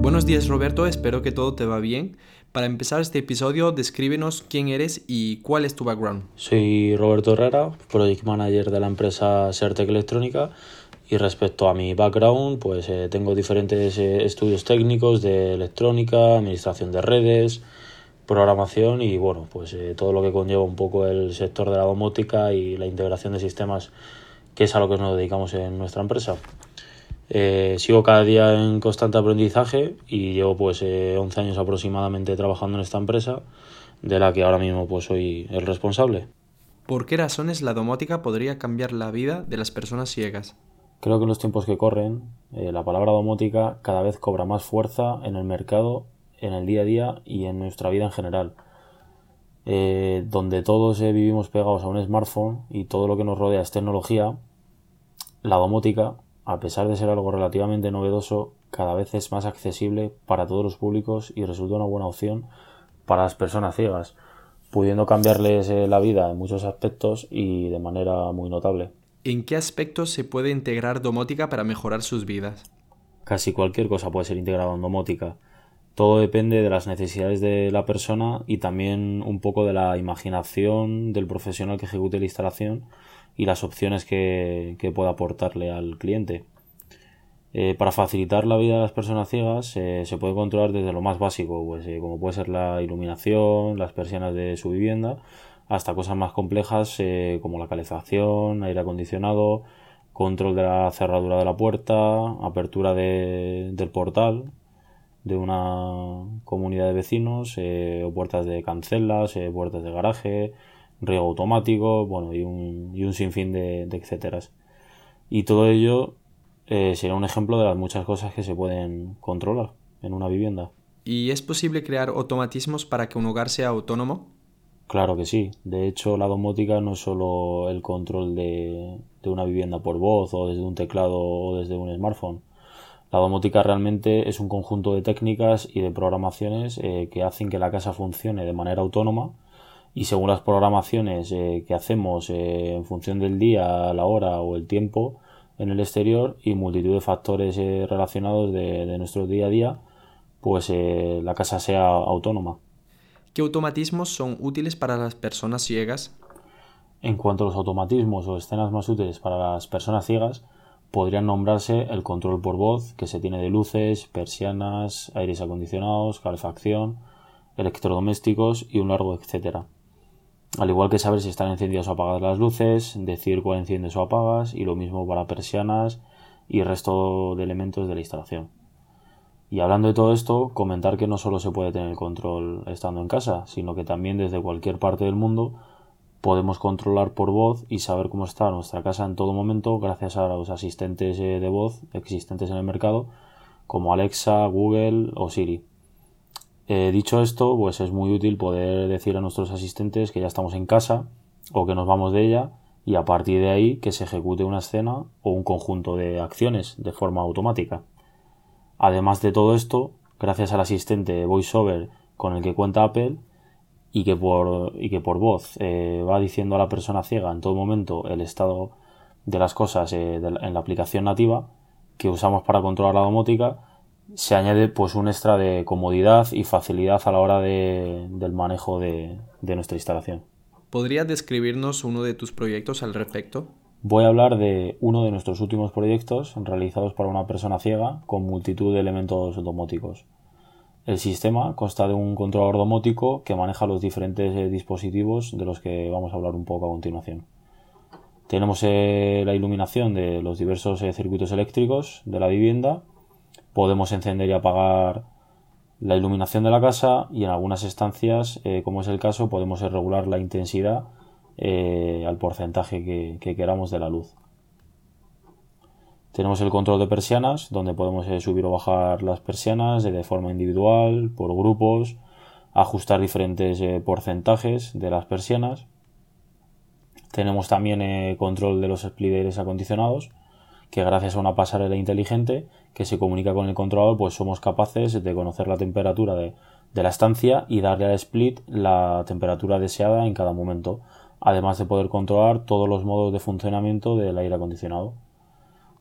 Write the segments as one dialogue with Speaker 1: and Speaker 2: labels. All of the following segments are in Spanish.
Speaker 1: Buenos días Roberto, espero que todo te va bien. Para empezar este episodio, descríbenos quién eres y cuál es tu background.
Speaker 2: Soy Roberto Herrera, Project Manager de la empresa Sertec Electrónica y respecto a mi background, pues eh, tengo diferentes eh, estudios técnicos de electrónica, administración de redes, programación y bueno, pues eh, todo lo que conlleva un poco el sector de la domótica y la integración de sistemas, que es a lo que nos dedicamos en nuestra empresa. Eh, sigo cada día en constante aprendizaje y llevo pues 11 años aproximadamente trabajando en esta empresa de la que ahora mismo pues soy el responsable.
Speaker 1: ¿Por qué razones la domótica podría cambiar la vida de las personas ciegas?
Speaker 2: Creo que en los tiempos que corren eh, la palabra domótica cada vez cobra más fuerza en el mercado, en el día a día y en nuestra vida en general. Eh, donde todos vivimos pegados a un smartphone y todo lo que nos rodea es tecnología, la domótica a pesar de ser algo relativamente novedoso, cada vez es más accesible para todos los públicos y resulta una buena opción para las personas ciegas, pudiendo cambiarles eh, la vida en muchos aspectos y de manera muy notable.
Speaker 1: ¿En qué aspectos se puede integrar domótica para mejorar sus vidas?
Speaker 2: Casi cualquier cosa puede ser integrada en domótica. Todo depende de las necesidades de la persona y también un poco de la imaginación del profesional que ejecute la instalación y las opciones que, pueda aportarle al cliente. Eh, para facilitar la vida de las personas ciegas eh, se puede controlar desde lo más básico, pues, eh, como puede ser la iluminación, las persianas de su vivienda, hasta cosas más complejas como la calefacción, aire acondicionado, control de la cerradura de la puerta, apertura del portal de una comunidad de vecinos, o puertas de cancelas, puertas de garaje, riego automático, bueno, y un, y un sinfín de, de etcéteras. Y todo ello eh, será un ejemplo de las muchas cosas que se pueden controlar en una vivienda.
Speaker 1: ¿Y es posible crear automatismos para que un hogar sea autónomo?
Speaker 2: Claro que sí. De hecho, la domótica no es solo el control de, de una vivienda por voz o desde un teclado o desde un smartphone. La domótica realmente es un conjunto de técnicas y de programaciones eh, que hacen que la casa funcione de manera autónoma y según las programaciones eh, que hacemos eh, en función del día, la hora o el tiempo en el exterior y multitud de factores relacionados de, de, nuestro día a día, pues la casa sea autónoma.
Speaker 1: ¿Qué automatismos son útiles para las personas ciegas?
Speaker 2: En cuanto a los automatismos o escenas más útiles para las personas ciegas, podrían nombrarse el control por voz, que se tiene de luces, persianas, aires acondicionados, calefacción, electrodomésticos y un largo etcétera al igual que saber si están encendidas o apagadas las luces, decir cuál enciendes o apagas, y lo mismo para persianas y resto de elementos de la instalación. Y hablando de todo esto, comentar que no solo se puede tener control estando en casa, sino que también desde cualquier parte del mundo podemos controlar por voz y saber cómo está nuestra casa en todo momento gracias a los asistentes eh, de voz existentes en el mercado como Alexa, Google o Siri. Eh, dicho esto, pues es muy útil poder decir a nuestros asistentes que ya estamos en casa o que nos vamos de ella y a partir de ahí que se ejecute una escena o un conjunto de acciones de forma automática. Además de todo esto, gracias al asistente VoiceOver con el que cuenta Apple y que por, y que por voz eh, va diciendo a la persona ciega en todo momento el estado de las cosas eh, en la aplicación nativa que usamos para controlar la domótica, se añade pues un extra de comodidad y facilidad a la hora de, del manejo de, de nuestra instalación.
Speaker 1: ¿Podrías describirnos uno de tus proyectos al respecto?
Speaker 2: Voy a hablar de uno de nuestros últimos proyectos realizados para una persona ciega con multitud de elementos domóticos. El sistema consta de un controlador domótico que maneja los diferentes eh, dispositivos de los que vamos a hablar un poco a continuación. Tenemos eh, la iluminación de los diversos eh, circuitos eléctricos de la vivienda podemos encender y apagar la iluminación de la casa y en algunas estancias, como es el caso, podemos regular la intensidad al porcentaje que, queramos de la luz. Tenemos el control de persianas, donde podemos eh, subir o bajar las persianas de forma individual, por grupos, ajustar diferentes porcentajes de las persianas. Tenemos también control de los split acondicionados, que gracias a una pasarela inteligente que se comunica con el controlador, pues somos capaces de conocer la temperatura de, la estancia y darle al split la temperatura deseada en cada momento, además de poder controlar todos los modos de funcionamiento del aire acondicionado.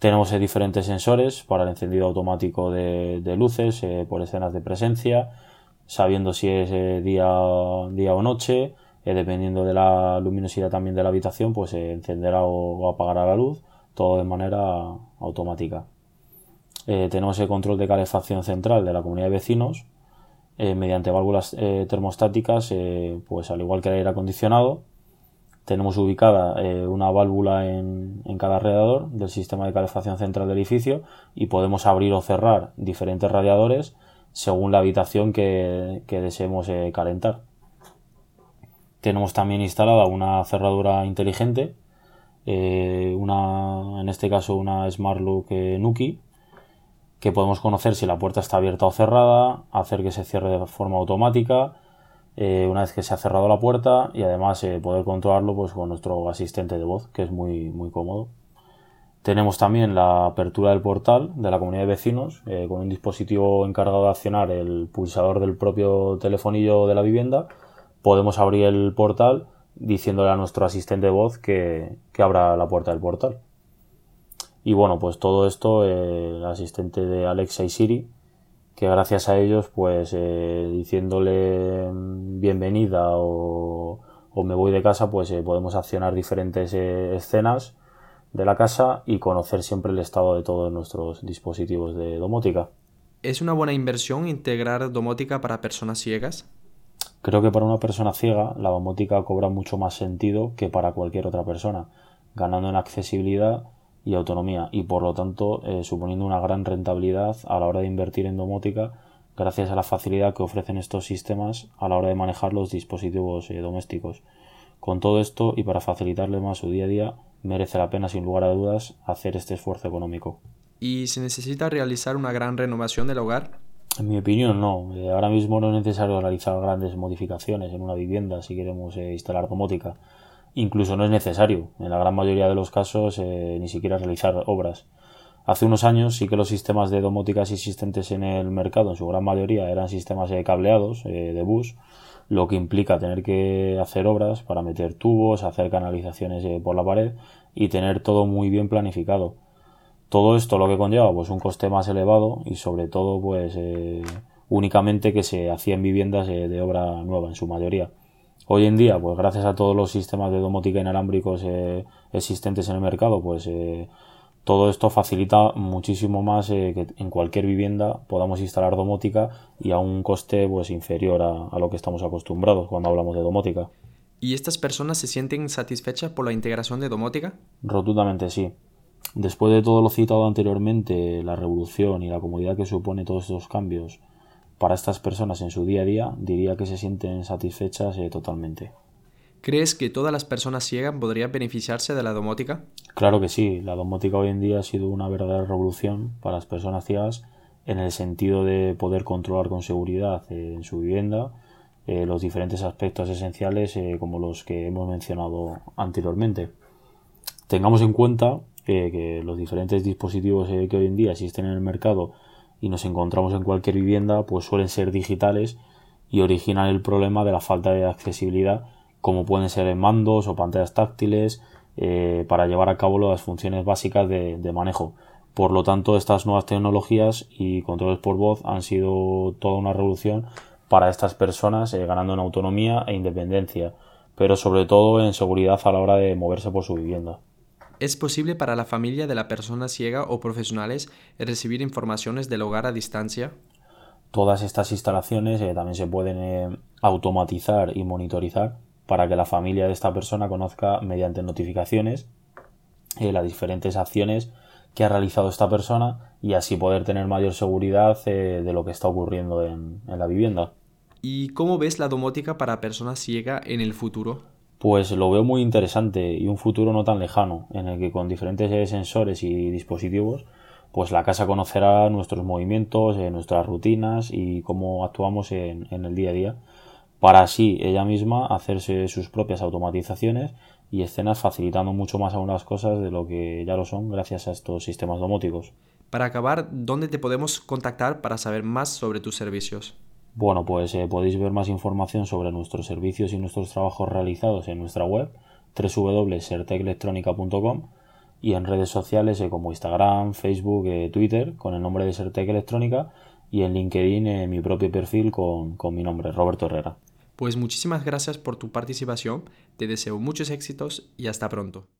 Speaker 2: Tenemos eh, diferentes sensores para el encendido automático de, luces eh, por escenas de presencia, sabiendo si es día, día o noche, dependiendo de la luminosidad también de la habitación, pues encenderá o, o apagará la luz, todo de manera automática. Eh, tenemos el control de calefacción central de la comunidad de vecinos eh, mediante válvulas eh, termostáticas, pues al igual que el aire acondicionado. Tenemos ubicada una válvula en, cada radiador del sistema de calefacción central del edificio y podemos abrir o cerrar diferentes radiadores según la habitación que, que deseemos calentar. Tenemos también instalada una cerradura inteligente, una, en este caso una Smart Look Nuki, que podemos conocer si la puerta está abierta o cerrada, hacer que se cierre de forma automática eh, una vez que se ha cerrado la puerta y además eh, poder controlarlo pues, con nuestro asistente de voz, que es muy, muy cómodo. Tenemos también la apertura del portal de la comunidad de vecinos eh, con un dispositivo encargado de accionar el pulsador del propio telefonillo de la vivienda. Podemos abrir el portal diciéndole a nuestro asistente de voz que abra la puerta del portal. Y bueno, pues todo esto, el asistente de Alexa y Siri, que gracias a ellos, pues eh, diciéndole bienvenida o, me voy de casa, pues eh, podemos accionar diferentes escenas de la casa y conocer siempre el estado de todos nuestros dispositivos de domótica.
Speaker 1: ¿Es una buena inversión integrar domótica para personas ciegas?
Speaker 2: Creo que para una persona ciega la domótica cobra mucho más sentido que para cualquier otra persona, ganando en accesibilidad y autonomía y por lo tanto eh, suponiendo una gran rentabilidad a la hora de invertir en domótica gracias a la facilidad que ofrecen estos sistemas a la hora de manejar los dispositivos eh, domésticos. Con todo esto y para facilitarle más su día a día, merece la pena sin lugar a dudas hacer este esfuerzo económico.
Speaker 1: ¿Y se necesita realizar una gran renovación del hogar?
Speaker 2: En mi opinión, no. Eh, ahora mismo no es necesario realizar grandes modificaciones en una vivienda si queremos instalar domótica incluso no es necesario, en la gran mayoría de los casos, eh, ni siquiera realizar obras. Hace unos años sí que los sistemas de domóticas existentes en el mercado, en su gran mayoría, eran sistemas de cableados, eh, de bus, lo que implica tener que hacer obras para meter tubos, hacer canalizaciones eh, por la pared y tener todo muy bien planificado. Todo esto lo que conlleva pues un coste más elevado y sobre todo pues únicamente que se hacía en viviendas de obra nueva en su mayoría. Hoy en día, pues gracias a todos los sistemas de domótica inalámbricos eh, existentes en el mercado, pues eh, todo esto facilita muchísimo más eh, que en cualquier vivienda podamos instalar domótica y a un coste pues inferior a, a, lo que estamos acostumbrados cuando hablamos de domótica.
Speaker 1: ¿Y estas personas se sienten satisfechas por la integración de domótica?
Speaker 2: Rotundamente sí. Después de todo lo citado anteriormente, la revolución y la comodidad que supone todos estos cambios para estas personas en su día a día, diría que se sienten satisfechas eh, totalmente.
Speaker 1: ¿Crees que todas las personas ciegas podrían beneficiarse de la domótica?
Speaker 2: Claro que sí, la domótica hoy en día ha sido una verdadera revolución para las personas ciegas en el sentido de poder controlar con seguridad eh, en su vivienda eh, los diferentes aspectos esenciales como los que hemos mencionado anteriormente. Tengamos en cuenta que los diferentes dispositivos que hoy en día existen en el mercado y nos encontramos en cualquier vivienda, pues suelen ser digitales y originan el problema de la falta de accesibilidad, como pueden ser en mandos o pantallas táctiles, eh, para llevar a cabo las funciones básicas de, manejo. Por lo tanto, estas nuevas tecnologías y controles por voz han sido toda una revolución para estas personas, eh, ganando en autonomía e independencia, pero sobre todo en seguridad a la hora de moverse por su vivienda.
Speaker 1: ¿Es posible para la familia de la persona ciega o profesionales recibir informaciones del hogar a distancia?
Speaker 2: Todas estas instalaciones eh, también se pueden eh, automatizar y monitorizar para que la familia de esta persona conozca mediante notificaciones eh, las diferentes acciones que ha realizado esta persona y así poder tener mayor seguridad de lo que está ocurriendo en, en la vivienda.
Speaker 1: ¿Y cómo ves la domótica para personas ciegas en el futuro?
Speaker 2: Pues lo veo muy interesante y un futuro no tan lejano, en el que con diferentes sensores y dispositivos, pues la casa conocerá nuestros movimientos, eh, nuestras rutinas y cómo actuamos en, el día a día, para así ella misma hacerse sus propias automatizaciones y escenas facilitando mucho más aún las cosas de lo que ya lo son gracias a estos sistemas domóticos.
Speaker 1: Para acabar, ¿dónde te podemos contactar para saber más sobre tus servicios?
Speaker 2: Bueno, pues eh, podéis ver más información sobre nuestros servicios y nuestros trabajos realizados en nuestra web www.sertecelectronica.com y en redes sociales eh, como Instagram, Facebook, eh, Twitter con el nombre de Sertec Electrónica y en LinkedIn mi propio perfil con, con mi nombre, Roberto Herrera.
Speaker 1: Pues muchísimas gracias por tu participación, te deseo muchos éxitos y hasta pronto.